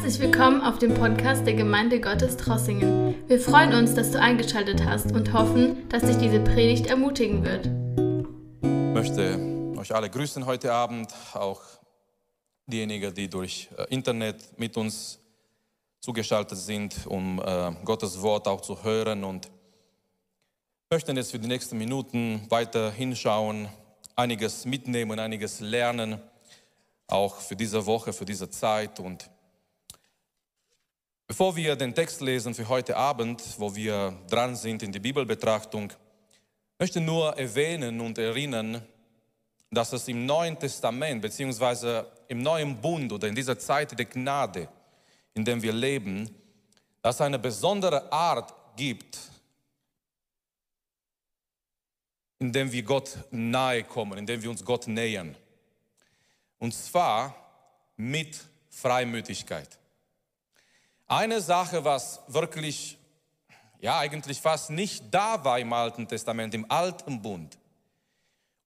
Herzlich willkommen auf dem Podcast der Gemeinde Gottes Trossingen. Wir freuen uns, dass du eingeschaltet hast und hoffen, dass dich diese Predigt ermutigen wird. Ich möchte euch alle grüßen heute Abend, auch diejenigen, die durch äh, Internet mit uns zugeschaltet sind, um äh, Gottes Wort auch zu hören und möchten jetzt für die nächsten Minuten weiter hinschauen, einiges mitnehmen, einiges lernen, auch für diese Woche, für diese Zeit und Bevor wir den Text lesen für heute Abend, wo wir dran sind in die Bibelbetrachtung, möchte nur erwähnen und erinnern, dass es im Neuen Testament beziehungsweise im Neuen Bund oder in dieser Zeit der Gnade, in der wir leben, dass eine besondere Art gibt, in dem wir Gott nahe kommen, in dem wir uns Gott nähern. Und zwar mit Freimütigkeit. Eine Sache, was wirklich, ja eigentlich fast nicht da war im Alten Testament, im Alten Bund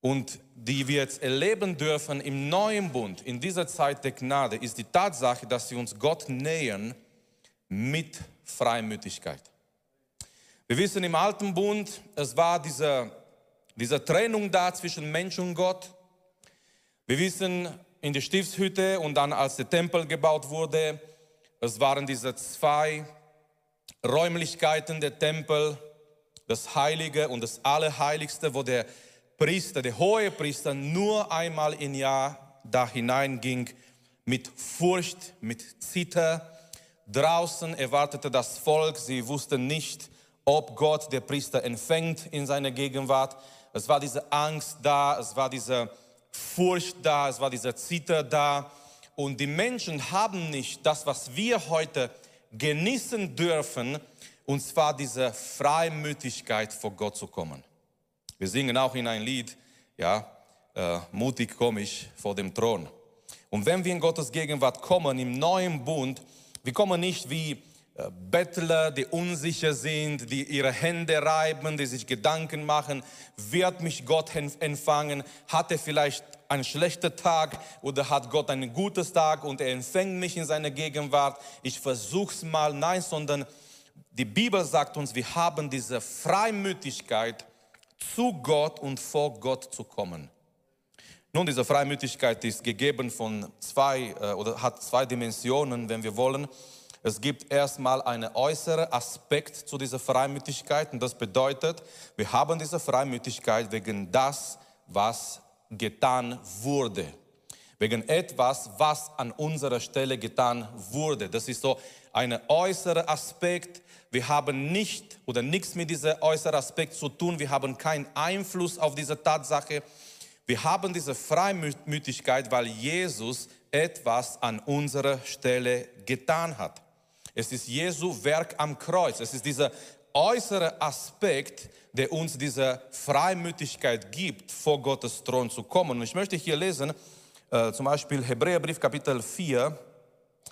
und die wir jetzt erleben dürfen im Neuen Bund, in dieser Zeit der Gnade, ist die Tatsache, dass wir uns Gott nähern mit Freimütigkeit. Wir wissen im Alten Bund, es war diese, diese Trennung da zwischen Mensch und Gott. Wir wissen in der Stiftshütte und dann als der Tempel gebaut wurde, es waren diese zwei Räumlichkeiten der Tempel, das Heilige und das Allerheiligste, wo der Priester, der hohe Priester, nur einmal im Jahr da hineinging mit Furcht, mit Zitter. Draußen erwartete das Volk, sie wussten nicht, ob Gott der Priester empfängt in seiner Gegenwart. Es war diese Angst da, es war diese Furcht da, es war dieser Zitter da. Und die Menschen haben nicht das, was wir heute genießen dürfen, und zwar diese Freimütigkeit vor Gott zu kommen. Wir singen auch in ein Lied, ja, äh, mutig komme ich vor dem Thron. Und wenn wir in Gottes Gegenwart kommen, im neuen Bund, wir kommen nicht wie äh, Bettler, die unsicher sind, die ihre Hände reiben, die sich Gedanken machen, wird mich Gott empfangen? Hat er vielleicht einen schlechten Tag oder hat Gott einen guten Tag und er empfängt mich in seiner Gegenwart? Ich versuch's mal. Nein, sondern die Bibel sagt uns, wir haben diese Freimütigkeit, zu Gott und vor Gott zu kommen. Nun, diese Freimütigkeit ist gegeben von zwei äh, oder hat zwei Dimensionen, wenn wir wollen. Es gibt erstmal einen äußeren Aspekt zu dieser Freimütigkeit und das bedeutet, wir haben diese Freimütigkeit wegen das, was getan wurde. Wegen etwas, was an unserer Stelle getan wurde. Das ist so ein äußerer Aspekt. Wir haben nicht oder nichts mit diesem äußeren Aspekt zu tun. Wir haben keinen Einfluss auf diese Tatsache. Wir haben diese Freimütigkeit, weil Jesus etwas an unserer Stelle getan hat. Es ist Jesu Werk am Kreuz. Es ist dieser äußere Aspekt, der uns diese Freimütigkeit gibt, vor Gottes Thron zu kommen. Und ich möchte hier lesen, äh, zum Beispiel Hebräerbrief Kapitel 4,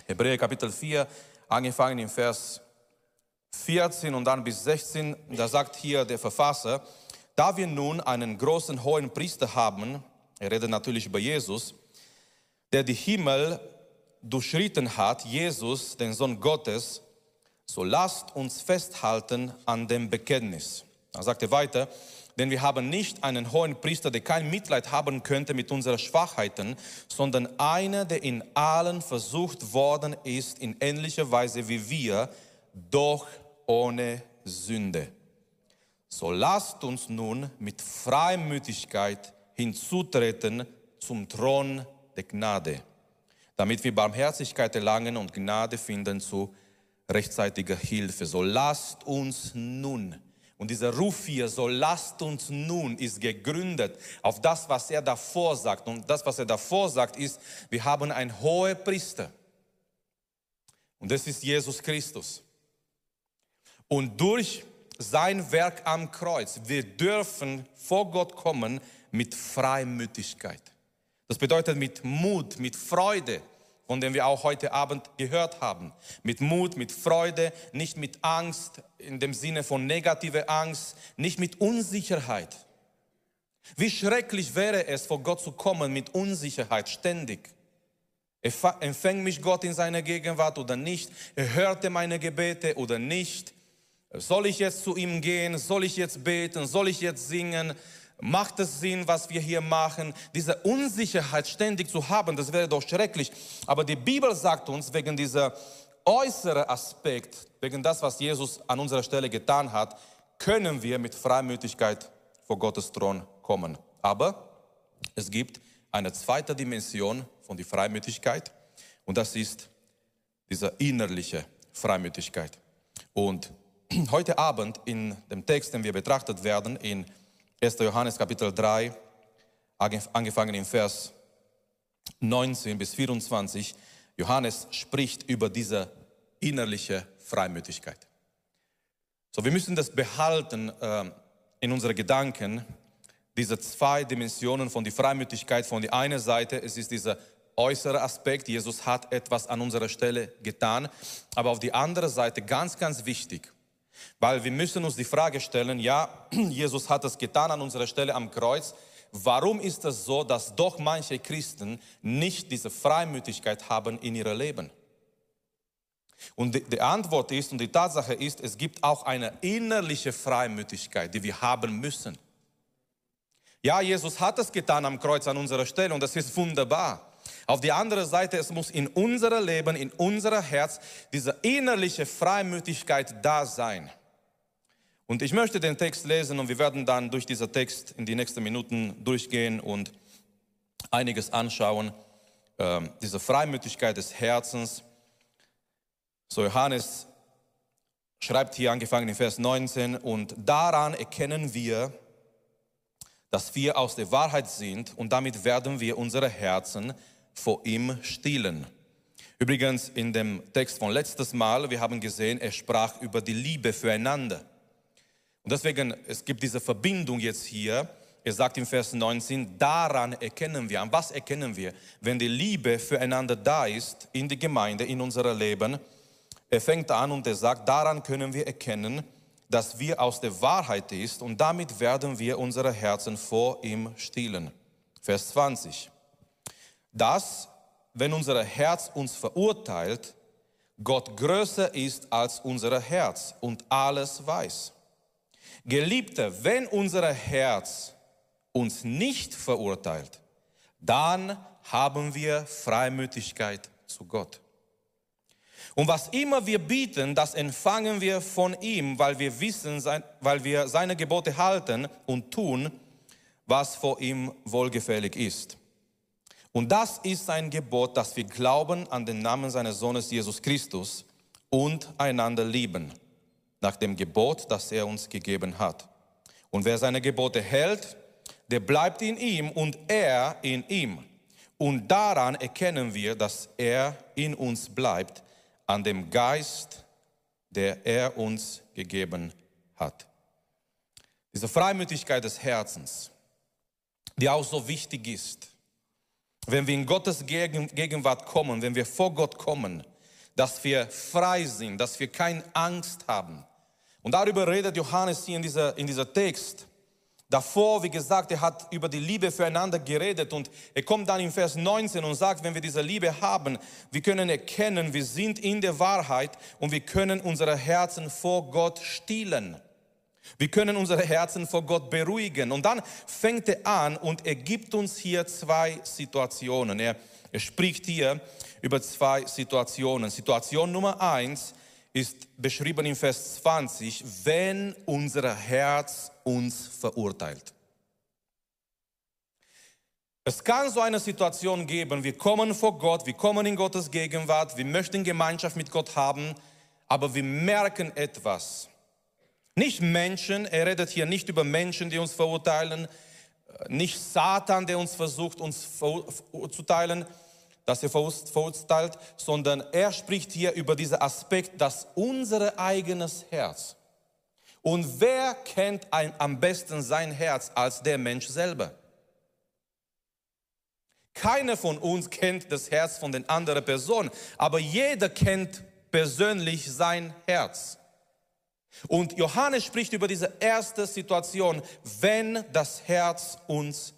Hebräer Kapitel 4, angefangen im Vers 14 und dann bis 16, da sagt hier der Verfasser, da wir nun einen großen hohen Priester haben, er redet natürlich über Jesus, der die Himmel durchschritten hat, Jesus, den Sohn Gottes, so lasst uns festhalten an dem Bekenntnis. Er sagte weiter, denn wir haben nicht einen hohen Priester, der kein Mitleid haben könnte mit unseren Schwachheiten, sondern einer, der in allen versucht worden ist, in ähnlicher Weise wie wir, doch ohne Sünde. So lasst uns nun mit Freimütigkeit hinzutreten zum Thron der Gnade damit wir Barmherzigkeit erlangen und Gnade finden zu rechtzeitiger Hilfe. So lasst uns nun, und dieser Ruf hier, so lasst uns nun, ist gegründet auf das, was er davor sagt. Und das, was er davor sagt, ist, wir haben einen hohen Priester. Und das ist Jesus Christus. Und durch sein Werk am Kreuz, wir dürfen vor Gott kommen mit Freimütigkeit. Das bedeutet mit Mut, mit Freude, von dem wir auch heute Abend gehört haben. Mit Mut, mit Freude, nicht mit Angst in dem Sinne von negative Angst, nicht mit Unsicherheit. Wie schrecklich wäre es, vor Gott zu kommen mit Unsicherheit ständig. Empfängt mich Gott in seiner Gegenwart oder nicht? Er meine Gebete oder nicht? Soll ich jetzt zu ihm gehen? Soll ich jetzt beten? Soll ich jetzt singen? Macht es Sinn, was wir hier machen? Diese Unsicherheit ständig zu haben, das wäre doch schrecklich. Aber die Bibel sagt uns, wegen dieser äußeren Aspekt, wegen das, was Jesus an unserer Stelle getan hat, können wir mit Freimütigkeit vor Gottes Thron kommen. Aber es gibt eine zweite Dimension von der Freimütigkeit und das ist diese innerliche Freimütigkeit. Und heute Abend in dem Text, den wir betrachtet werden, in 1. Johannes Kapitel 3, angefangen in Vers 19 bis 24, Johannes spricht über diese innerliche Freimütigkeit. So, wir müssen das behalten äh, in unseren Gedanken, diese zwei Dimensionen von der Freimütigkeit. Von der einen Seite, es ist dieser äußere Aspekt, Jesus hat etwas an unserer Stelle getan, aber auf die andere Seite ganz, ganz wichtig, weil wir müssen uns die Frage stellen, ja, Jesus hat es getan an unserer Stelle am Kreuz, warum ist es so, dass doch manche Christen nicht diese Freimütigkeit haben in ihrem Leben? Und die, die, Antwort ist und die Tatsache ist, es gibt auch eine innerliche Freimütigkeit, die wir haben müssen. Ja, Jesus hat es getan am Kreuz an unserer Stelle und das ist wunderbar. Auf die andere Seite, es muss in unserem Leben, in unser Herz diese innerliche Freimütigkeit da sein. Und ich möchte den Text lesen und wir werden dann durch diesen Text in die nächsten Minuten durchgehen und einiges anschauen. Ähm, diese Freimütigkeit des Herzens. So Johannes schreibt hier angefangen in Vers 19 und daran erkennen wir, dass wir aus der Wahrheit sind und damit werden wir unsere Herzen vor ihm stillen. Übrigens in dem Text von letztes Mal, wir haben gesehen, er sprach über die Liebe füreinander. Und deswegen, es gibt diese Verbindung jetzt hier. Er sagt im Vers 19, daran erkennen wir, an was erkennen wir, wenn die Liebe füreinander da ist in die Gemeinde, in unserem Leben. Er fängt an und er sagt, daran können wir erkennen, dass wir aus der Wahrheit ist und damit werden wir unsere Herzen vor ihm stillen. Vers 20. Dass, wenn unser Herz uns verurteilt, Gott größer ist als unser Herz und alles weiß. Geliebte, wenn unser Herz uns nicht verurteilt, dann haben wir Freimütigkeit zu Gott. Und was immer wir bieten, das empfangen wir von ihm, weil wir wissen, weil wir seine Gebote halten und tun, was vor ihm wohlgefällig ist. Und das ist sein Gebot, dass wir glauben an den Namen seines Sohnes Jesus Christus und einander lieben, nach dem Gebot, das er uns gegeben hat. Und wer seine Gebote hält, der bleibt in ihm und er in ihm. Und daran erkennen wir, dass er in uns bleibt, an dem Geist, der er uns gegeben hat. Diese Freimütigkeit des Herzens, die auch so wichtig ist, wenn wir in Gottes Gegenwart kommen, wenn wir vor Gott kommen, dass wir frei sind, dass wir keine Angst haben. Und darüber redet Johannes hier in dieser, in dieser Text. Davor, wie gesagt, er hat über die Liebe füreinander geredet und er kommt dann in Vers 19 und sagt, wenn wir diese Liebe haben, wir können erkennen, wir sind in der Wahrheit und wir können unsere Herzen vor Gott stillen. Wir können unsere Herzen vor Gott beruhigen. Und dann fängt er an und er gibt uns hier zwei Situationen. Er, er spricht hier über zwei Situationen. Situation Nummer eins ist beschrieben in Vers 20, wenn unser Herz uns verurteilt. Es kann so eine Situation geben, wir kommen vor Gott, wir kommen in Gottes Gegenwart, wir möchten Gemeinschaft mit Gott haben, aber wir merken etwas. Nicht Menschen, er redet hier nicht über Menschen, die uns verurteilen, nicht Satan, der uns versucht, uns verurteilen, dass er verurteilt, sondern er spricht hier über diesen Aspekt, dass unser eigenes Herz. Und wer kennt ein, am besten sein Herz als der Mensch selber? Keiner von uns kennt das Herz von den anderen Personen, aber jeder kennt persönlich sein Herz. Und Johannes spricht über diese erste Situation, wenn das Herz uns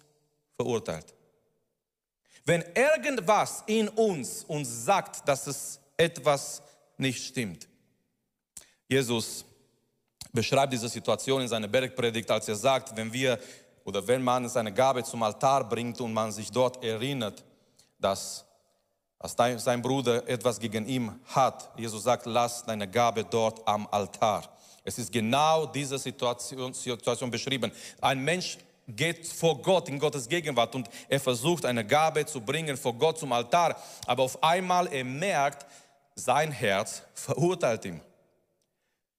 verurteilt. Wenn irgendwas in uns uns sagt, dass es etwas nicht stimmt. Jesus beschreibt diese Situation in seiner Bergpredigt, als er sagt, wenn wir oder wenn man seine Gabe zum Altar bringt und man sich dort erinnert, dass, dass sein Bruder etwas gegen ihn hat. Jesus sagt, lass deine Gabe dort am Altar. Es ist genau diese Situation, Situation beschrieben. Ein Mensch geht vor Gott in Gottes Gegenwart und er versucht eine Gabe zu bringen vor Gott zum Altar, aber auf einmal er merkt, sein Herz verurteilt ihn.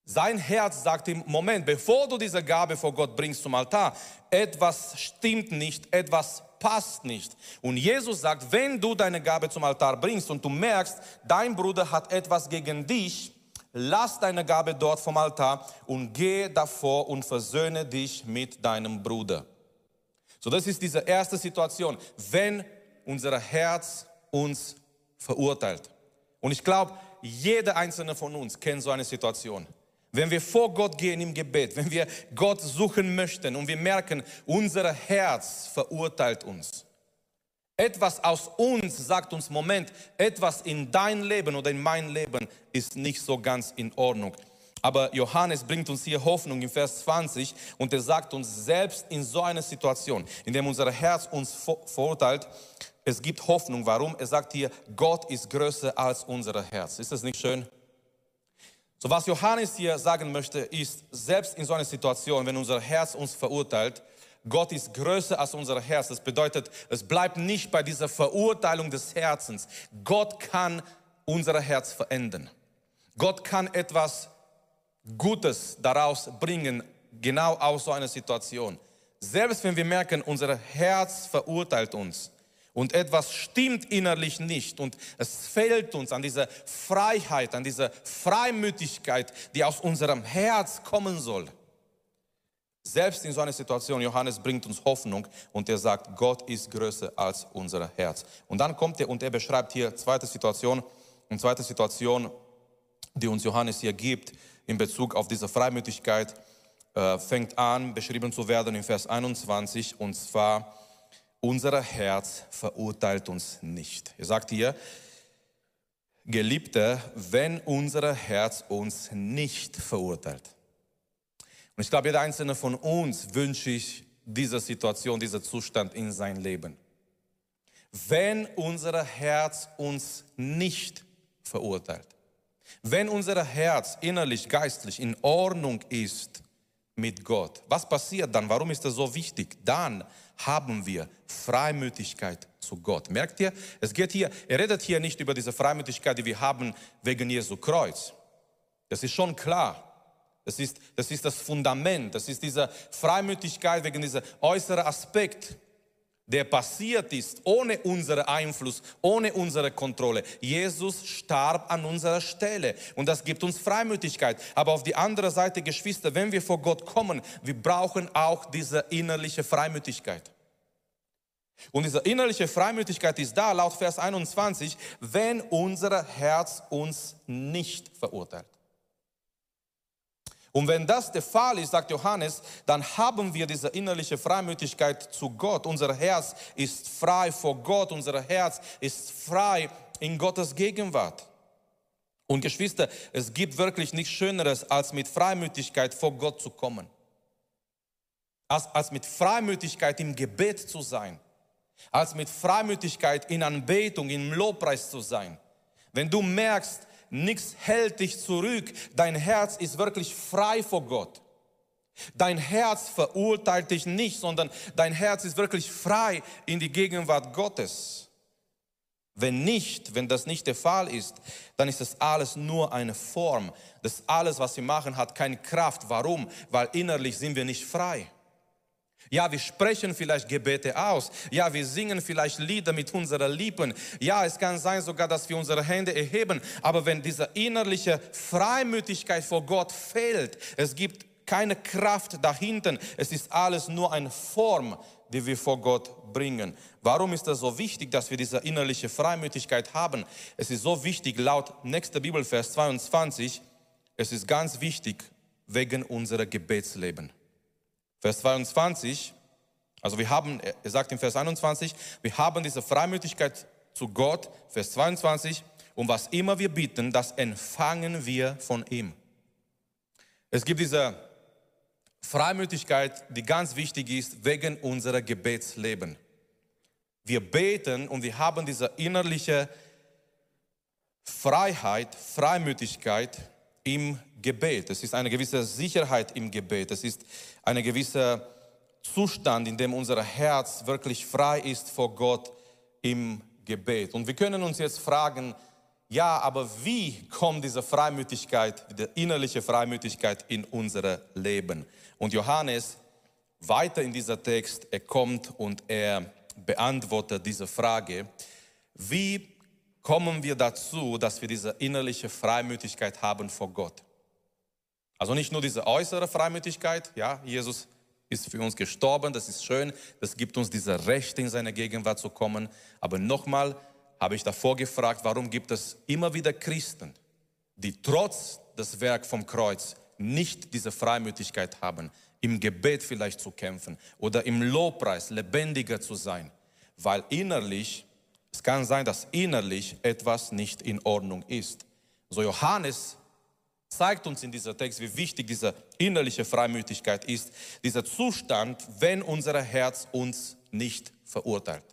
Sein Herz sagt ihm, Moment, bevor du diese Gabe vor Gott bringst zum Altar, etwas stimmt nicht, etwas passt nicht. Und Jesus sagt, wenn du deine Gabe zum Altar bringst und du merkst, dein Bruder hat etwas gegen dich, lass deine Gabe dort vom Altar und geh davor und versöhne dich mit deinem Bruder. So, das ist diese erste Situation, wenn unser Herz uns verurteilt. Und ich glaube, jeder einzelne von uns kennt so eine Situation. Wenn wir vor Gott gehen im Gebet, wenn wir Gott suchen möchten und wir merken, unser Herz verurteilt uns. Etwas aus uns sagt uns, Moment, etwas in dein Leben oder in mein Leben ist nicht so ganz in Ordnung. Aber Johannes bringt uns hier Hoffnung in Vers 20 und er sagt uns selbst in so einer Situation, in der unser Herz uns verurteilt, es gibt Hoffnung. Warum? Er sagt hier, Gott ist größer als unser Herz. Ist das nicht schön? So was Johannes hier sagen möchte, ist, selbst in so einer Situation, wenn unser Herz uns verurteilt, Gott ist größer als unser Herz. Das bedeutet, es bleibt nicht bei dieser Verurteilung des Herzens. Gott kann unser Herz verändern. Gott kann etwas Gutes daraus bringen, genau aus so einer Situation. Selbst wenn wir merken, unser Herz verurteilt uns, und etwas stimmt innerlich nicht und es fehlt uns an dieser Freiheit, an dieser Freimütigkeit, die aus unserem Herz kommen soll. Selbst in so einer Situation, Johannes bringt uns Hoffnung und er sagt, Gott ist größer als unser Herz. Und dann kommt er und er beschreibt hier zweite Situation, eine zweite Situation, die uns Johannes hier gibt in Bezug auf diese Freimütigkeit, äh, fängt an, beschrieben zu werden in Vers 21 und zwar, unser Herz verurteilt uns nicht. Er sagt hier, Geliebte, wenn unser Herz uns nicht verurteilt. Und ich glaube, jeder einzelne von uns wünscht sich diese Situation, dieser Zustand in sein Leben. Wenn unser Herz uns nicht verurteilt, wenn unser Herz innerlich, geistlich in Ordnung ist mit Gott, was passiert dann? Warum ist das so wichtig? Dann haben wir Freimütigkeit zu Gott. Merkt ihr? Es geht hier, er redet hier nicht über diese Freimütigkeit, die wir haben wegen Jesu Kreuz. Das ist schon klar. Das ist, das ist das Fundament. Das ist diese Freimütigkeit wegen dieser äußeren Aspekt, der passiert ist ohne unseren Einfluss, ohne unsere Kontrolle. Jesus starb an unserer Stelle und das gibt uns Freimütigkeit. Aber auf die andere Seite, Geschwister, wenn wir vor Gott kommen, wir brauchen auch diese innerliche Freimütigkeit. Und diese innerliche Freimütigkeit ist da, laut Vers 21, wenn unser Herz uns nicht verurteilt. Und wenn das der Fall ist, sagt Johannes, dann haben wir diese innerliche Freimütigkeit zu Gott. Unser Herz ist frei vor Gott, unser Herz ist frei in Gottes Gegenwart. Und Geschwister, es gibt wirklich nichts Schöneres, als mit Freimütigkeit vor Gott zu kommen. Als, als mit Freimütigkeit im Gebet zu sein. Als mit Freimütigkeit in Anbetung, im Lobpreis zu sein. Wenn du merkst, nichts hält dich zurück. Dein Herz ist wirklich frei vor Gott. Dein Herz verurteilt dich nicht, sondern dein Herz ist wirklich frei in die Gegenwart Gottes. Wenn nicht, wenn das nicht der Fall ist, dann ist das alles nur eine Form. Das alles, was wir machen, hat keine Kraft. Warum? Weil innerlich sind wir nicht frei. Ja, wir sprechen vielleicht Gebete aus. Ja, wir singen vielleicht Lieder mit unseren Lippen. Ja, es kann sein sogar, dass wir unsere Hände erheben. Aber wenn diese innerliche Freimütigkeit vor Gott fehlt, es gibt keine Kraft dahinter. Es ist alles nur eine Form, die wir vor Gott bringen. Warum ist das so wichtig, dass wir diese innerliche Freimütigkeit haben? Es ist so wichtig, laut nächster Bibelvers 22, es ist ganz wichtig wegen unserer Gebetsleben. Vers 22, Also wir haben, er sagt in Vers 21, wir haben diese Freimütigkeit zu Gott, Vers 22, und was immer wir bitten, das empfangen wir von ihm. Es gibt diese Freimütigkeit, die ganz wichtig ist wegen unserer Gebetsleben. Wir beten und wir haben diese innerliche Freiheit, Freimütigkeit im Gebet. Es ist eine gewisse Sicherheit im Gebet. Es ist ein gewisser Zustand, in dem unser Herz wirklich frei ist vor Gott im Gebet. Und wir können uns jetzt fragen, ja, aber wie kommt diese Freimütigkeit, die innerliche Freimütigkeit in unser Leben? Und Johannes, weiter in dieser Text, er kommt und er beantwortet diese Frage, wie kommen wir dazu, dass wir diese innerliche Freimütigkeit haben vor Gott? Also nicht nur diese äußere Freimütigkeit, ja, Jesus ist für uns gestorben, das ist schön, das gibt uns diese Rechte in seine Gegenwart zu kommen, aber nochmal habe ich davor gefragt, warum gibt es immer wieder Christen, die trotz des Werk vom Kreuz nicht diese Freimütigkeit haben, im Gebet vielleicht zu kämpfen oder im Lobpreis lebendiger zu sein, weil innerlich, es kann sein, dass innerlich etwas nicht in Ordnung ist. So Johannes zeigt uns in dieser Text, wie wichtig diese innerliche Freimütigkeit ist, dieser Zustand, wenn unser Herz uns nicht verurteilt.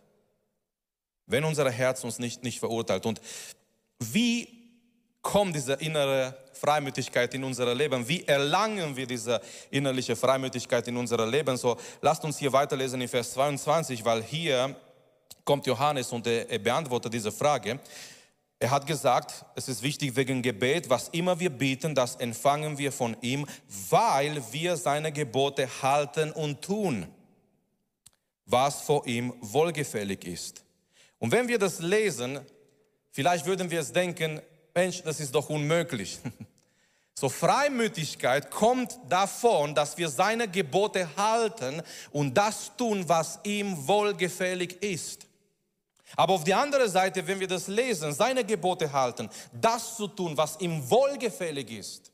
Wenn unser Herz uns nicht, nicht verurteilt. Und wie kommt diese innere Freimütigkeit in unser Leben? Wie erlangen wir diese innerliche Freimütigkeit in unser Leben? So, lasst uns hier weiterlesen in Vers 22, weil hier kommt Johannes und er, beantwortet diese Frage. Er hat gesagt, es ist wichtig wegen Gebet, was immer wir bieten, das empfangen wir von ihm, weil wir seine Gebote halten und tun, was vor ihm wohlgefällig ist. Und wenn wir das lesen, vielleicht würden wir es denken, Mensch, das ist doch unmöglich. So Freimütigkeit kommt davon, dass wir seine Gebote halten und das tun, was ihm wohlgefällig ist. Aber auf die andere Seite, wenn wir das lesen, seine Gebote halten, das zu tun, was ihm wohlgefällig ist.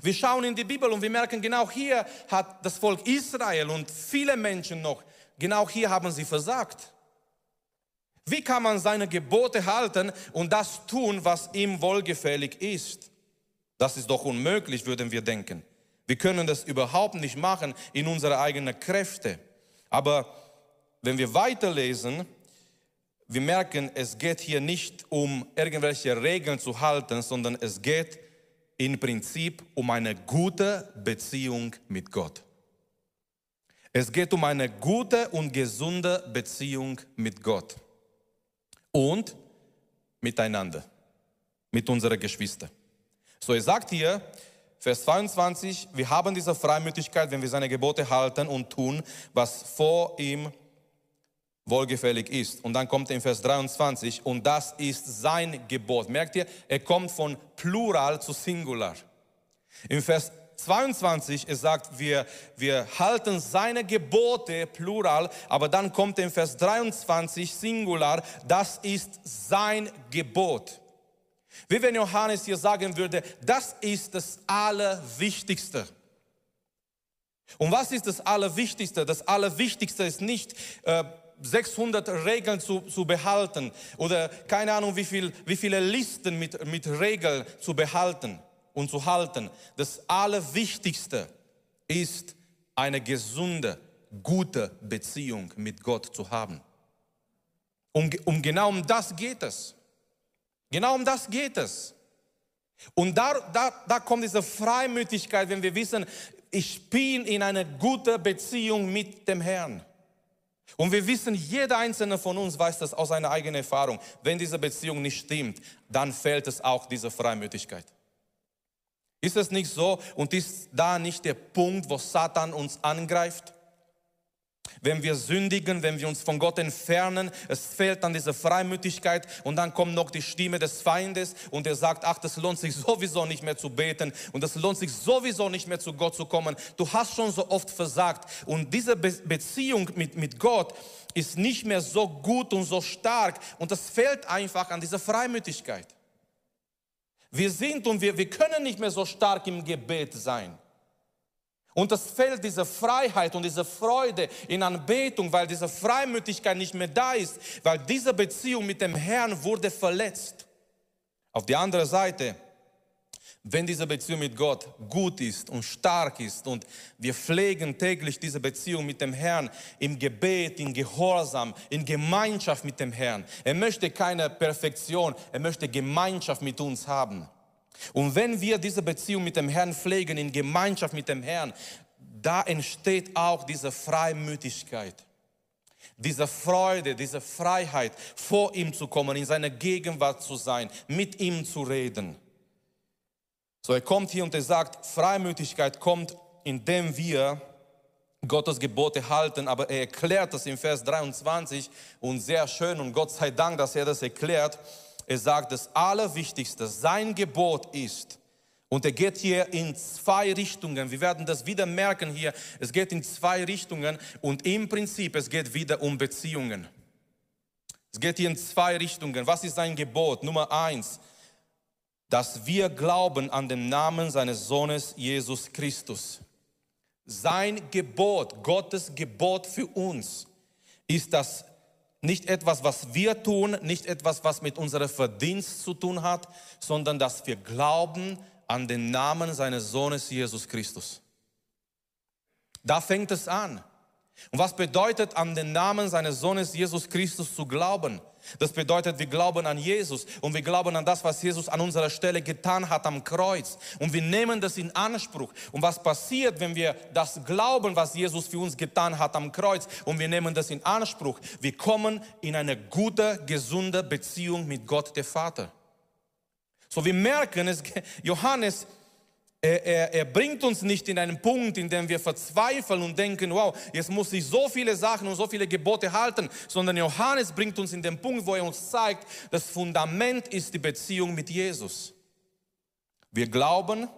Wir schauen in die Bibel und wir merken, genau hier hat das Volk Israel und viele Menschen noch, genau hier haben sie versagt. Wie kann man seine Gebote halten und das tun, was ihm wohlgefällig ist? Das ist doch unmöglich, würden wir denken. Wir können das überhaupt nicht machen in unsere eigenen Kräfte. Aber wenn wir weiterlesen, wir merken, es geht hier nicht um irgendwelche Regeln zu halten, sondern es geht im Prinzip um eine gute Beziehung mit Gott. Es geht um eine gute und gesunde Beziehung mit Gott und miteinander, mit unseren Geschwistern. So, er sagt hier, Vers 22, wir haben diese Freimütigkeit, wenn wir seine Gebote halten und tun, was vor ihm wohlgefällig ist. Und dann kommt in Vers 23, und das ist sein Gebot. Merkt ihr, er kommt von Plural zu Singular. In Vers 22, er sagt, wir, wir halten seine Gebote, Plural, aber dann kommt in Vers 23, Singular, das ist sein Gebot. Wie wenn Johannes hier sagen würde, das ist das Allerwichtigste. Und was ist das Allerwichtigste? Das Allerwichtigste ist nicht äh, 600 Regeln zu, zu behalten oder keine Ahnung wie, viel, wie viele Listen mit, mit Regeln zu behalten und zu halten. Das Allerwichtigste ist eine gesunde, gute Beziehung mit Gott zu haben. Um, um genau um das geht es. Genau um das geht es. Und da, da, da kommt diese Freimütigkeit, wenn wir wissen, ich bin in einer guten Beziehung mit dem Herrn. Und wir wissen, jeder einzelne von uns weiß das aus seiner eigenen Erfahrung. Wenn diese Beziehung nicht stimmt, dann fällt es auch diese Freimütigkeit. Ist es nicht so und ist da nicht der Punkt, wo Satan uns angreift? Wenn wir sündigen, wenn wir uns von Gott entfernen, es fehlt dann diese Freimütigkeit und dann kommt noch die Stimme des Feindes und er sagt, ach, das lohnt sich sowieso nicht mehr zu beten und das lohnt sich sowieso nicht mehr zu Gott zu kommen. Du hast schon so oft versagt und diese Be Beziehung mit, mit Gott ist nicht mehr so gut und so stark und das fehlt einfach an dieser Freimütigkeit. Wir sind und wir, wir können nicht mehr so stark im Gebet sein. Und es fällt diese Freiheit und diese Freude in Anbetung, weil diese Freimütigkeit nicht mehr da ist, weil diese Beziehung mit dem Herrn wurde verletzt. Auf die andere Seite, wenn diese Beziehung mit Gott gut ist und stark ist und wir pflegen täglich diese Beziehung mit dem Herrn im Gebet, in Gehorsam, in Gemeinschaft mit dem Herrn. Er möchte keine Perfektion, er möchte Gemeinschaft mit uns haben. Und wenn wir diese Beziehung mit dem Herrn pflegen, in Gemeinschaft mit dem Herrn, da entsteht auch diese Freimütigkeit, diese Freude, diese Freiheit, vor ihm zu kommen, in seiner Gegenwart zu sein, mit ihm zu reden. So, er kommt hier und er sagt, Freimütigkeit kommt, indem wir Gottes Gebote halten, aber er erklärt das im Vers 23 und sehr schön und Gott sei Dank, dass er das erklärt. Er sagt, das Allerwichtigste, sein Gebot ist, und er geht hier in zwei Richtungen. Wir werden das wieder merken hier. Es geht in zwei Richtungen und im Prinzip es geht wieder um Beziehungen. Es geht hier in zwei Richtungen. Was ist sein Gebot? Nummer eins, dass wir glauben an den Namen seines Sohnes Jesus Christus. Sein Gebot, Gottes Gebot für uns, ist das nicht etwas, was wir tun, nicht etwas, was mit unserem Verdienst zu tun hat, sondern dass wir glauben an den Namen seines Sohnes Jesus Christus. Da fängt es an. Und was bedeutet an den Namen seines Sohnes Jesus Christus zu glauben? Das bedeutet, wir glauben an Jesus und wir glauben an das, was Jesus an unserer Stelle getan hat am Kreuz. Und wir nehmen das in Anspruch. Und was passiert, wenn wir das glauben, was Jesus für uns getan hat am Kreuz und wir nehmen das in Anspruch? Wir kommen in eine gute, gesunde Beziehung mit Gott, der Vater. So, wir merken, es, Johannes er, er, er, bringt uns nicht in einen Punkt, in dem wir verzweifeln und denken, wow, jetzt muss ich so viele Sachen und so viele Gebote halten, sondern Johannes bringt uns in den Punkt, wo er uns zeigt, das Fundament ist die Beziehung mit Jesus. Wir glauben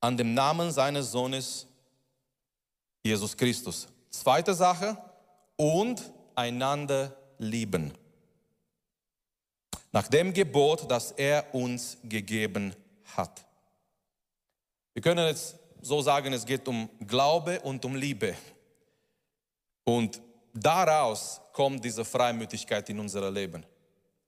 an den Namen seines Sohnes Jesus Christus. Zweite Sache, und einander lieben. Nach dem Gebot, das er uns gegeben hat. Wir können jetzt so sagen, es geht um Glaube und um Liebe. Und daraus kommt diese Freimütigkeit in unser Leben.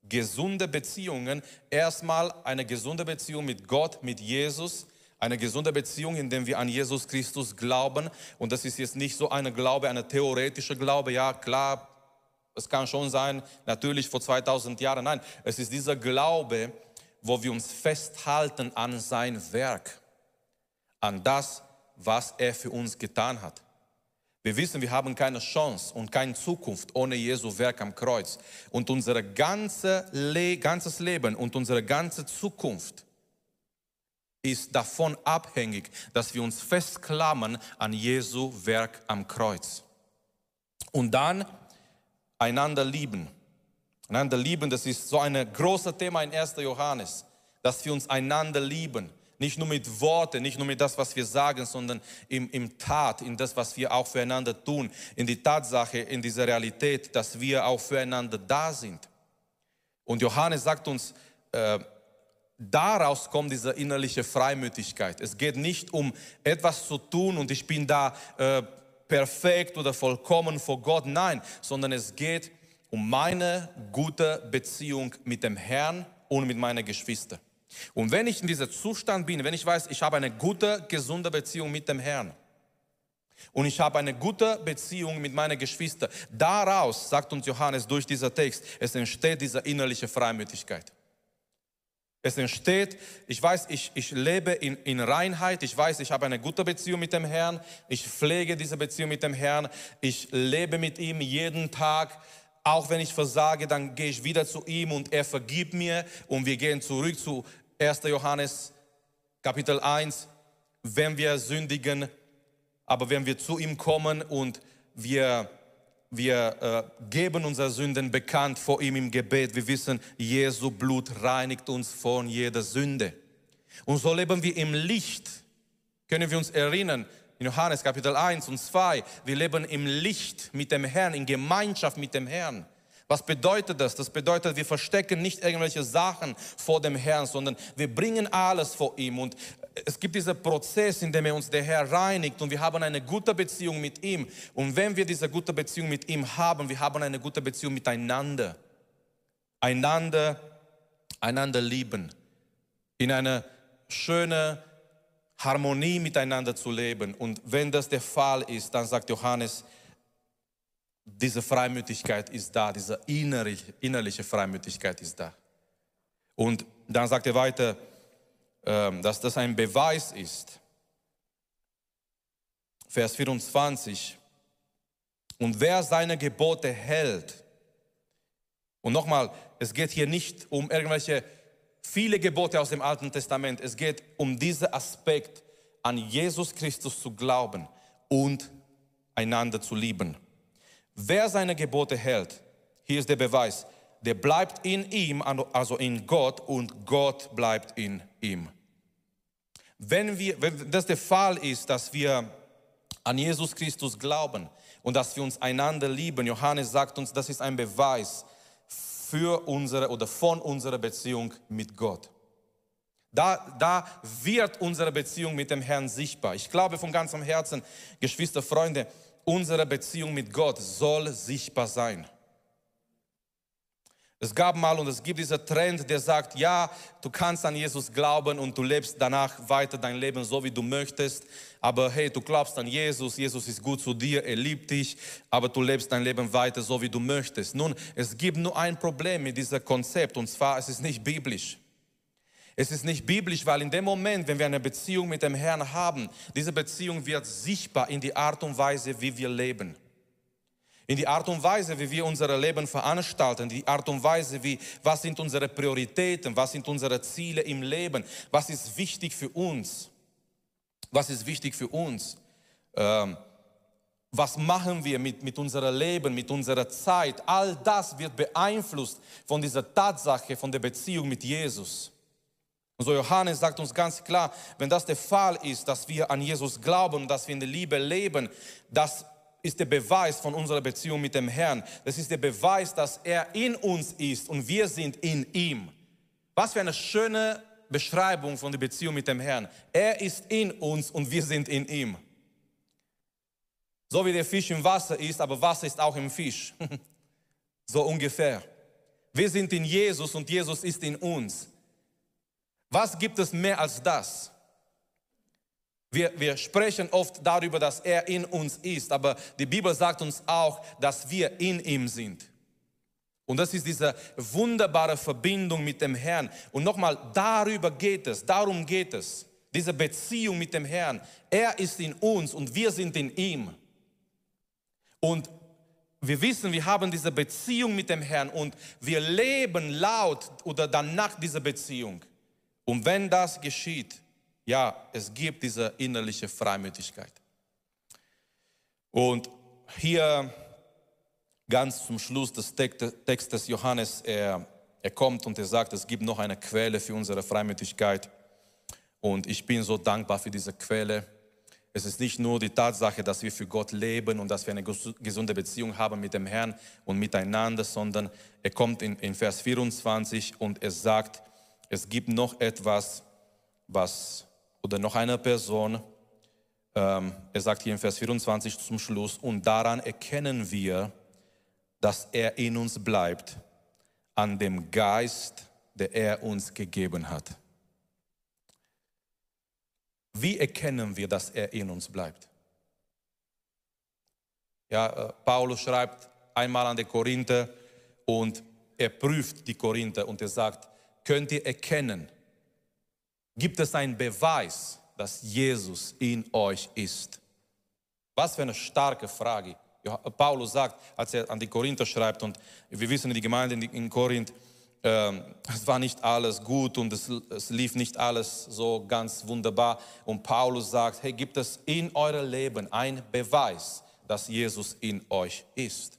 Gesunde Beziehungen, erstmal eine gesunde Beziehung mit Gott, mit Jesus, eine gesunde Beziehung, in der wir an Jesus Christus glauben. Und das ist jetzt nicht so eine Glaube, eine theoretische Glaube. Ja, klar, es kann schon sein, natürlich vor 2000 Jahren. Nein, es ist dieser Glaube, wo wir uns festhalten an sein Werk an das, was er für uns getan hat. Wir wissen, wir haben keine Chance und keine Zukunft ohne Jesu Werk am Kreuz. Und unser ganze Le ganzes Leben und unsere ganze Zukunft ist davon abhängig, dass wir uns festklammern an Jesu Werk am Kreuz. Und dann einander lieben. Einander lieben, das ist so ein großes Thema in 1. Johannes, dass wir uns einander lieben. Nicht nur mit Worten, nicht nur mit das, was wir sagen, sondern im, im Tat, in das, was wir auch füreinander tun, in die Tatsache, in diese Realität, dass wir auch füreinander da sind. Und Johannes sagt uns, äh, daraus kommt diese innerliche Freimütigkeit. Es geht nicht um etwas zu tun und ich bin da äh, perfekt oder vollkommen vor Gott, nein, sondern es geht um meine gute Beziehung mit dem Herrn und mit meinen Geschwistern. Und wenn ich in diesem Zustand bin, wenn ich weiß, ich habe eine gute, gesunde Beziehung mit dem Herrn und ich habe eine gute Beziehung mit meinen Geschwistern, daraus, sagt uns Johannes durch diesen Text, es entsteht diese innerliche Freimütigkeit. Es entsteht, ich weiß, ich, ich lebe in, in Reinheit, ich weiß, ich habe eine gute Beziehung mit dem Herrn, ich pflege diese Beziehung mit dem Herrn, ich lebe mit ihm jeden Tag, auch wenn ich versage, dann gehe ich wieder zu ihm und er vergibt mir und wir gehen zurück zu 1. Johannes Kapitel 1, wenn wir sündigen, aber wenn wir zu ihm kommen und wir, wir äh, geben unsere Sünden bekannt vor ihm im Gebet, wir wissen, Jesu Blut reinigt uns von jeder Sünde. Und so leben wir im Licht. Können wir uns erinnern, in Johannes Kapitel 1 und 2, wir leben im Licht mit dem Herrn, in Gemeinschaft mit dem Herrn. Was bedeutet das? Das bedeutet, wir verstecken nicht irgendwelche Sachen vor dem Herrn, sondern wir bringen alles vor ihm. Und es gibt diesen Prozess, in dem er uns der Herr reinigt und wir haben eine gute Beziehung mit ihm. Und wenn wir diese gute Beziehung mit ihm haben, wir haben eine gute Beziehung miteinander. Einander, einander lieben. In einer schönen Harmonie miteinander zu leben. Und wenn das der Fall ist, dann sagt Johannes, diese Freimütigkeit ist da, diese innerliche, innerliche Freimütigkeit ist da. Und dann sagt er weiter, ähm, dass das ein Beweis ist. Vers 24. Und wer seine Gebote hält, und nochmal, es geht hier nicht um irgendwelche viele Gebote aus dem Alten Testament, es geht um diesen Aspekt, an Jesus Christus zu glauben und einander zu lieben. Wer seine Gebote hält, hier ist der Beweis, der bleibt in ihm, also in Gott, und Gott bleibt in ihm. Wenn, wir, wenn das der Fall ist, dass wir an Jesus Christus glauben und dass wir uns einander lieben, Johannes sagt uns, das ist ein Beweis für unsere oder von unserer Beziehung mit Gott. Da, da wird unsere Beziehung mit dem Herrn sichtbar. Ich glaube von ganzem Herzen, Geschwister, Freunde, unsere Beziehung mit Gott soll sichtbar sein. Es gab mal und es gibt dieser Trend, der sagt, ja, du kannst an Jesus glauben und du lebst danach weiter dein Leben so, wie du möchtest. Aber hey, du glaubst an Jesus, Jesus ist gut zu dir, er liebt dich, aber du lebst dein Leben weiter so, wie du möchtest. Nun, es gibt nur ein Problem mit diesem Konzept und zwar, es ist nicht biblisch. Es ist nicht biblisch, weil in dem Moment, wenn wir eine Beziehung mit dem Herrn haben, diese Beziehung wird sichtbar in die Art und Weise, wie wir leben. In die Art und Weise, wie wir unser Leben veranstalten, die Art und Weise, wie, was sind unsere Prioritäten, was sind unsere Ziele im Leben, was ist wichtig für uns, was ist wichtig für uns, ähm, was machen wir mit, mit unserem Leben, mit unserer Zeit, all das wird beeinflusst von dieser Tatsache, von der Beziehung mit Jesus. Und so Johannes sagt uns ganz klar, wenn das der Fall ist, dass wir an Jesus glauben dass wir in der Liebe leben, dass ist der Beweis von unserer Beziehung mit dem Herrn. Das ist der Beweis, dass er in uns ist und wir sind in ihm. Was für eine schöne Beschreibung von der Beziehung mit dem Herrn. Er ist in uns und wir sind in ihm. So wie der Fisch im Wasser ist, aber Wasser ist auch im Fisch. so ungefähr. Wir sind in Jesus und Jesus ist in uns. Was gibt es mehr als das? Wir, wir sprechen oft darüber, dass er in uns ist, aber die Bibel sagt uns auch, dass wir in ihm sind. Und das ist diese wunderbare Verbindung mit dem Herrn. Und nochmal, darüber geht es, darum geht es. Diese Beziehung mit dem Herrn. Er ist in uns und wir sind in ihm. Und wir wissen, wir haben diese Beziehung mit dem Herrn und wir leben laut oder danach dieser Beziehung. Und wenn das geschieht, ja, es gibt diese innerliche Freimütigkeit. Und hier ganz zum Schluss des Textes Johannes, er, er kommt und er sagt, es gibt noch eine Quelle für unsere Freimütigkeit. Und ich bin so dankbar für diese Quelle. Es ist nicht nur die Tatsache, dass wir für Gott leben und dass wir eine gesunde Beziehung haben mit dem Herrn und miteinander, sondern er kommt in, in Vers 24 und er sagt, es gibt noch etwas, was oder noch einer Person, ähm, er sagt hier in Vers 24 zum Schluss, und daran erkennen wir, dass er in uns bleibt, an dem Geist, der er uns gegeben hat. Wie erkennen wir, dass er in uns bleibt? Ja, äh, Paulus schreibt einmal an die Korinther und er prüft die Korinther und er sagt, könnt ihr erkennen, gibt es einen Beweis, dass Jesus in euch ist? Was für eine starke Frage. Paulus sagt, als er an die Korinther schreibt, und wir wissen, die Gemeinde in Korinth, ähm, es war nicht alles gut und es, es, lief nicht alles so ganz wunderbar. Und Paulus sagt, hey, gibt es in eurem Leben einen Beweis, dass Jesus in euch ist?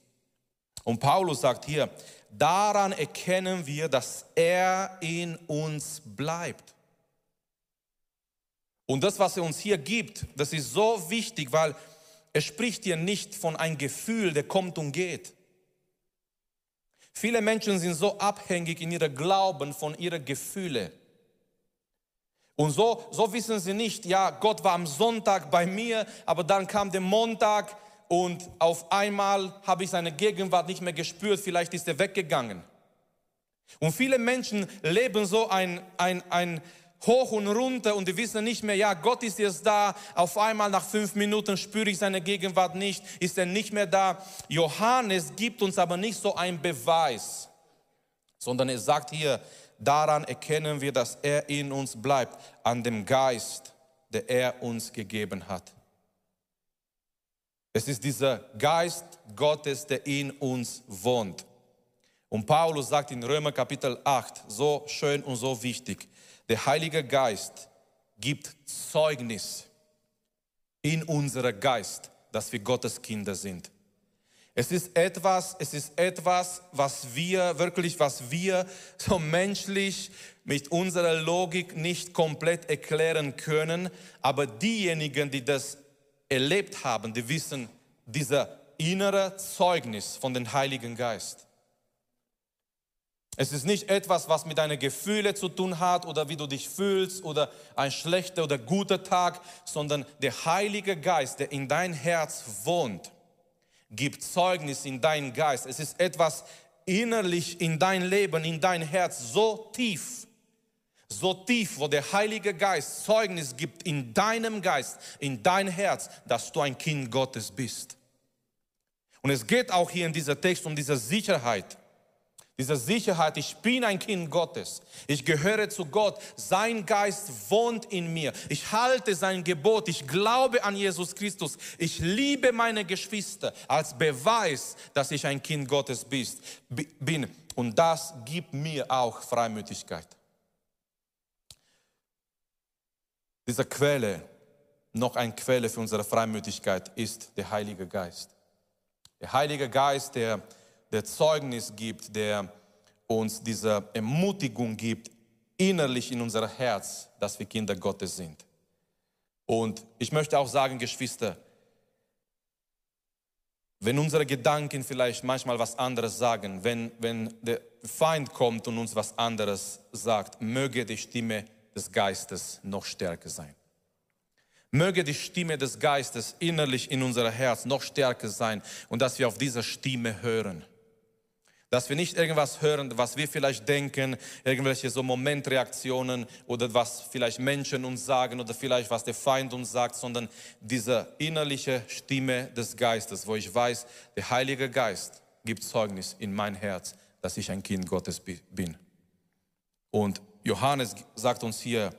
Und Paulus sagt hier, daran erkennen wir, dass er in uns bleibt. Und das, was er uns hier gibt, das ist so wichtig, weil er spricht hier nicht von einem Gefühl, der kommt und geht. Viele Menschen sind so abhängig in ihrem Glauben von ihren Gefühlen. Und so, so wissen sie nicht, ja, Gott war am Sonntag bei mir, aber dann kam der Montag und auf einmal habe ich seine Gegenwart nicht mehr gespürt, vielleicht ist er weggegangen. Und viele Menschen leben so ein, ein, ein hoch und runter und die wissen nicht mehr, ja, Gott ist jetzt da. Auf einmal nach fünf Minuten spüre ich seine Gegenwart nicht, ist er nicht mehr da. Johannes gibt uns aber nicht so einen Beweis, sondern er sagt hier, daran erkennen wir, dass er in uns bleibt, an dem Geist, der er uns gegeben hat. Es ist dieser Geist Gottes, der in uns wohnt. Und Paulus sagt in Römer Kapitel 8, so schön und so wichtig, der Heilige Geist gibt Zeugnis in unserem Geist, dass wir Gottes Kinder sind. Es ist etwas, es ist etwas, was wir wirklich, was wir so menschlich mit unserer Logik nicht komplett erklären können, aber diejenigen, die das erlebt haben, die wissen dieser innere Zeugnis von dem Heiligen Geist. Es ist nicht etwas, was mit deinen Gefühlen zu tun hat oder wie du dich fühlst oder ein schlechter oder guter Tag, sondern der Heilige Geist, der in dein Herz wohnt, gibt Zeugnis in deinen Geist. Es ist etwas innerlich in dein Leben, in dein Herz so tief, so tief, wo der Heilige Geist Zeugnis gibt in deinem Geist, in dein Herz, dass du ein Kind Gottes bist. Und es geht auch hier in dieser Text um diese Sicherheit diese Sicherheit, ich bin ein Kind Gottes. Ich gehöre zu Gott. Sein Geist wohnt in mir. Ich halte sein Gebot. Ich glaube an Jesus Christus. Ich liebe meine Geschwister als Beweis, dass ich ein Kind Gottes bin. Und das gibt mir auch Freimütigkeit. Diese Quelle, noch eine Quelle für unsere Freimütigkeit, ist der Heilige Geist. Der Heilige Geist, der der Zeugnis gibt, der uns diese Ermutigung gibt, innerlich in unser Herz, dass wir Kinder Gottes sind. Und ich möchte auch sagen, Geschwister, wenn unsere Gedanken vielleicht manchmal was anderes sagen, wenn, wenn der Feind kommt und uns was anderes sagt, möge die Stimme des Geistes noch stärker sein. Möge die Stimme des Geistes innerlich in unser Herz noch stärker sein und dass wir auf diese Stimme hören. Dass wir nicht irgendwas hören, was wir vielleicht denken, irgendwelche so Momentreaktionen oder was vielleicht Menschen uns sagen oder vielleicht was der Feind uns sagt, sondern diese innerliche Stimme des Geistes, wo ich weiß, der Heilige Geist gibt Zeugnis in mein Herz, dass ich ein Kind Gottes bin. Und Johannes sagt uns hier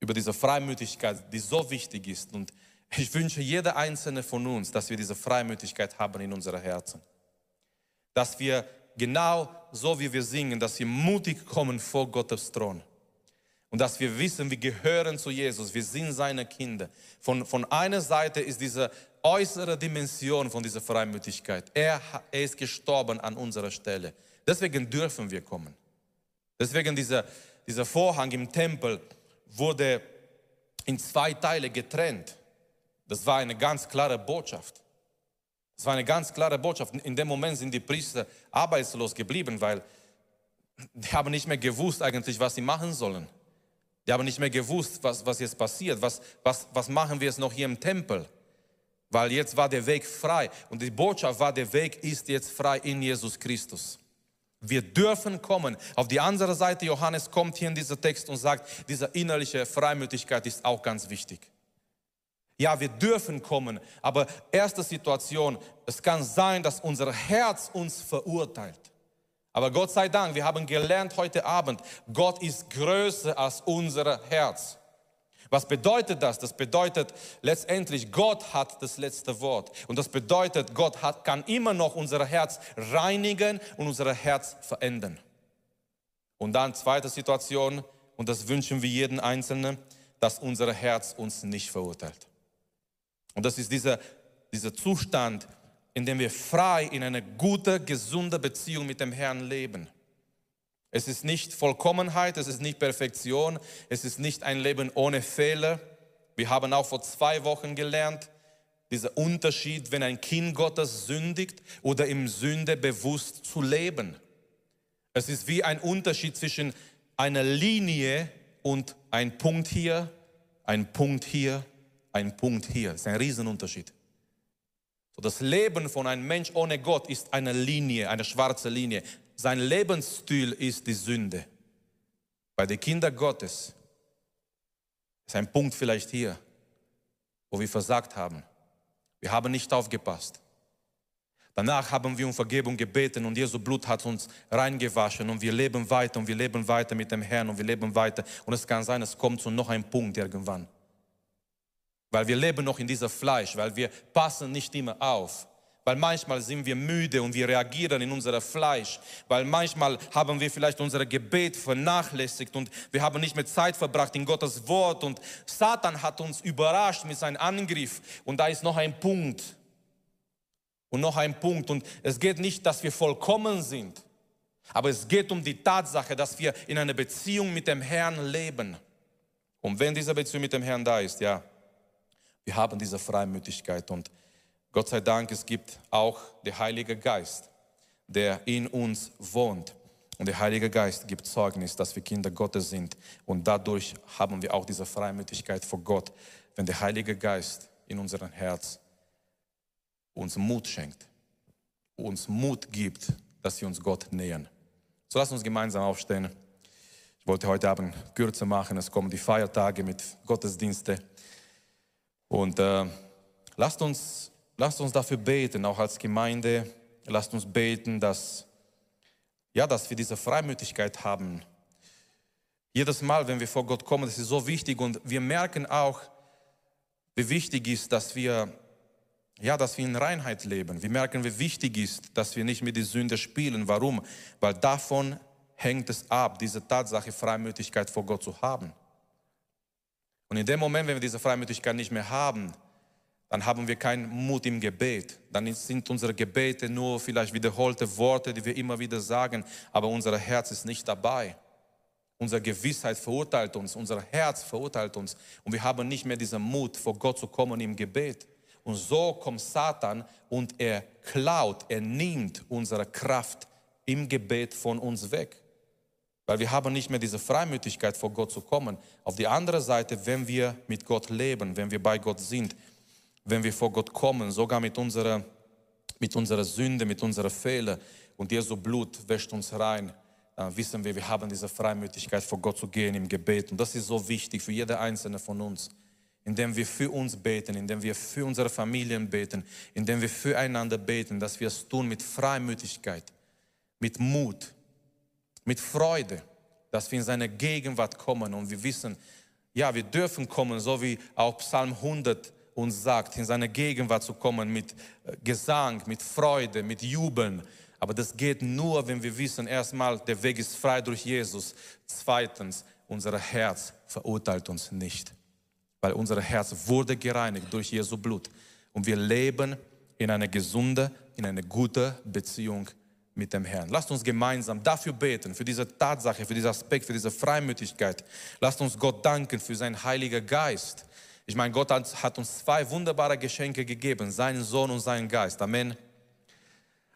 über diese Freimütigkeit, die so wichtig ist. Und ich wünsche jeder einzelne von uns, dass wir diese Freimütigkeit haben in unseren Herzen dass wir genau so wie wir singen, dass wir mutig kommen vor Gottes Thron. Und dass wir wissen, wir gehören zu Jesus, wir sind seine Kinder. Von, von einer Seite ist diese äußere Dimension von dieser Freimütigkeit. Er, er ist gestorben an unserer Stelle. Deswegen dürfen wir kommen. Deswegen dieser, dieser Vorhang im Tempel wurde in zwei Teile getrennt. Das war eine ganz klare Botschaft. Das war eine ganz klare Botschaft. In dem Moment sind die Priester arbeitslos geblieben, weil die haben nicht mehr gewusst eigentlich, was sie machen sollen. Die haben nicht mehr gewusst, was, was jetzt passiert. Was, was, was machen wir jetzt noch hier im Tempel? Weil jetzt war der Weg frei. Und die Botschaft war, der Weg ist jetzt frei in Jesus Christus. Wir dürfen kommen. Auf die andere Seite, Johannes kommt hier in dieser Text und sagt, diese innerliche Freimütigkeit ist auch ganz wichtig. Ja, wir dürfen kommen, aber erste Situation, es kann sein, dass unser Herz uns verurteilt. Aber Gott sei Dank, wir haben gelernt heute Abend, Gott ist größer als unser Herz. Was bedeutet das? Das bedeutet letztendlich, Gott hat das letzte Wort. Und das bedeutet, Gott hat, kann immer noch unser Herz reinigen und unser Herz verändern. Und dann zweite Situation, und das wünschen wir jeden Einzelnen, dass unser Herz uns nicht verurteilt. Und das ist dieser, dieser Zustand, in dem wir frei in einer guten, gesunden Beziehung mit dem Herrn leben. Es ist nicht Vollkommenheit, es ist nicht Perfektion, es ist nicht ein Leben ohne Fehler. Wir haben auch vor zwei Wochen gelernt, dieser Unterschied, wenn ein Kind Gottes sündigt oder im Sünde bewusst zu leben. Es ist wie ein Unterschied zwischen einer Linie und ein Punkt hier, ein Punkt hier, ein Punkt hier. Das ist ein Riesenunterschied. Das Leben von einem Mensch ohne Gott ist eine Linie, eine schwarze Linie. Sein Lebensstil ist die Sünde. Bei den Kindern Gottes ist ein Punkt vielleicht hier, wo wir versagt haben. Wir haben nicht aufgepasst. Danach haben wir um Vergebung gebeten und Jesu Blut hat uns reingewaschen und wir leben weiter und wir leben weiter mit dem Herrn und wir leben weiter. Und es kann sein, es kommt zu noch ein Punkt irgendwann. Weil wir leben noch in dieser Fleisch, weil wir passen nicht immer auf. Weil manchmal sind wir müde und wir reagieren in unser Fleisch. Weil manchmal haben wir vielleicht unser Gebet vernachlässigt und wir haben nicht mehr Zeit verbracht in Gottes Wort. Und Satan hat uns überrascht mit seinem Angriff. Und da ist noch ein Punkt. Und noch ein Punkt. Und es geht nicht, dass wir vollkommen sind. Aber es geht um die Tatsache, dass wir in einer Beziehung mit dem Herrn leben. Und wenn diese Beziehung mit dem Herrn da ist, ja, wir haben diese Freimütigkeit und Gott sei Dank, es gibt auch den Heiligen Geist, der in uns wohnt. Und der Heilige Geist gibt Zeugnis, dass wir Kinder Gottes sind. Und dadurch haben wir auch diese Freimütigkeit vor Gott, wenn der Heilige Geist in unserem Herz uns Mut schenkt, uns Mut gibt, dass wir uns Gott nähern. So lasst uns gemeinsam aufstehen. Ich wollte heute Abend kürzer machen. Es kommen die Feiertage mit Gottesdienste. Und äh, lasst uns Lasst uns dafür beten, auch als Gemeinde. Lasst uns beten, dass, ja, dass wir diese Freimütigkeit haben. Jedes Mal, wenn wir vor Gott kommen, das ist so wichtig und wir merken auch, wie wichtig ist, dass wir, ja, dass wir in Reinheit leben. Wir merken, wie wichtig ist, dass wir nicht mit der Sünde spielen. Warum? Weil davon hängt es ab, diese Tatsache, Freimütigkeit vor Gott zu haben. Und in dem Moment, wenn wir diese Freimütigkeit nicht mehr haben, dann haben wir keinen Mut im Gebet. Dann sind unsere Gebete nur vielleicht wiederholte Worte, die wir immer wieder sagen, aber unser Herz ist nicht dabei. Unsere Gewissheit verurteilt uns, unser Herz verurteilt uns und wir haben nicht mehr diesen Mut, vor Gott zu kommen im Gebet. Und so kommt Satan und er klaut, er nimmt unsere Kraft im Gebet von uns weg. Weil wir haben nicht mehr diese Freimütigkeit, vor Gott zu kommen. Auf die andere Seite, wenn wir mit Gott leben, wenn wir bei Gott sind, wenn wir vor Gott kommen, sogar mit unserer, mit unserer Sünde, mit unserer Fehler und Jesu Blut wäscht uns rein, dann wissen wir, wir haben diese Freimütigkeit vor Gott zu gehen im Gebet. Und das ist so wichtig für jede einzelne von uns, indem wir für uns beten, indem wir für unsere Familien beten, indem wir füreinander beten, dass wir es tun mit Freimütigkeit, mit Mut, mit Freude, dass wir in seine Gegenwart kommen und wir wissen, ja, wir dürfen kommen, so wie auch Psalm 100 uns sagt, in seine Gegenwart zu kommen mit äh, Gesang, mit Freude, mit Jubeln. Aber das geht nur, wenn wir wissen, erstmal, der Weg ist frei durch Jesus. Zweitens, unser Herz verurteilt uns nicht, weil unser Herz wurde gereinigt durch Jesu Blut. Und wir leben in einer gesunden, in einer guten Beziehung mit dem Herrn. Lasst uns gemeinsam dafür beten, für diese Tatsache, für diesen Aspekt, für diese Freimütigkeit. Lasst uns Gott danken für seinen Heiligen Geist, ich meine, Gott hat uns zwei wunderbare Geschenke gegeben, seinen Sohn und seinen Geist. Amen.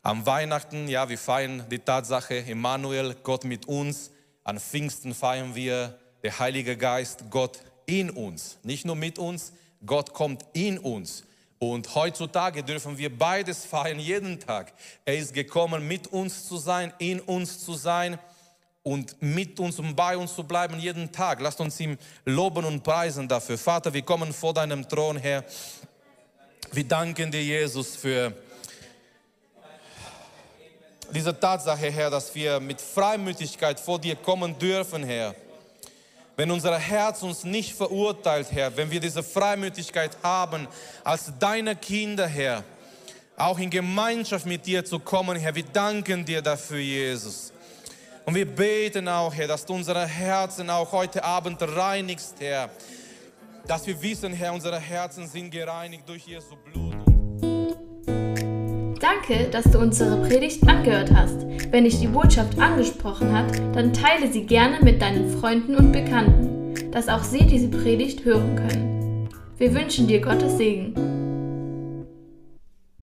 Am Weihnachten, ja, wir feiern die Tatsache, Emmanuel, Gott mit uns. An Pfingsten feiern wir der Heilige Geist, Gott in uns. Nicht nur mit uns, Gott kommt in uns. Und heutzutage dürfen wir beides feiern, jeden Tag. Er ist gekommen, mit uns zu sein, in uns zu sein und mit uns und bei uns zu bleiben jeden Tag. Lasst uns ihm loben und preisen dafür. Vater, wir kommen vor deinem Thron, Herr. Wir danken dir, Jesus, für diese Tatsache, Herr, dass wir mit Freimütigkeit vor dir kommen dürfen, Herr. Wenn unser Herz uns nicht verurteilt, Herr, wenn wir diese Freimütigkeit haben, als deine Kinder, Herr, auch in Gemeinschaft mit dir zu kommen, Herr, wir danken dir dafür, Jesus. Und wir beten auch, Herr, dass du unsere Herzen auch heute Abend reinigst, Herr. Dass wir wissen, Herr, unsere Herzen sind gereinigt durch Jesu Blut. Danke, dass du unsere Predigt angehört hast. Wenn dich die Botschaft angesprochen hat, dann teile sie gerne mit deinen Freunden und Bekannten, dass auch sie diese Predigt hören können. Wir wünschen dir Gottes Segen.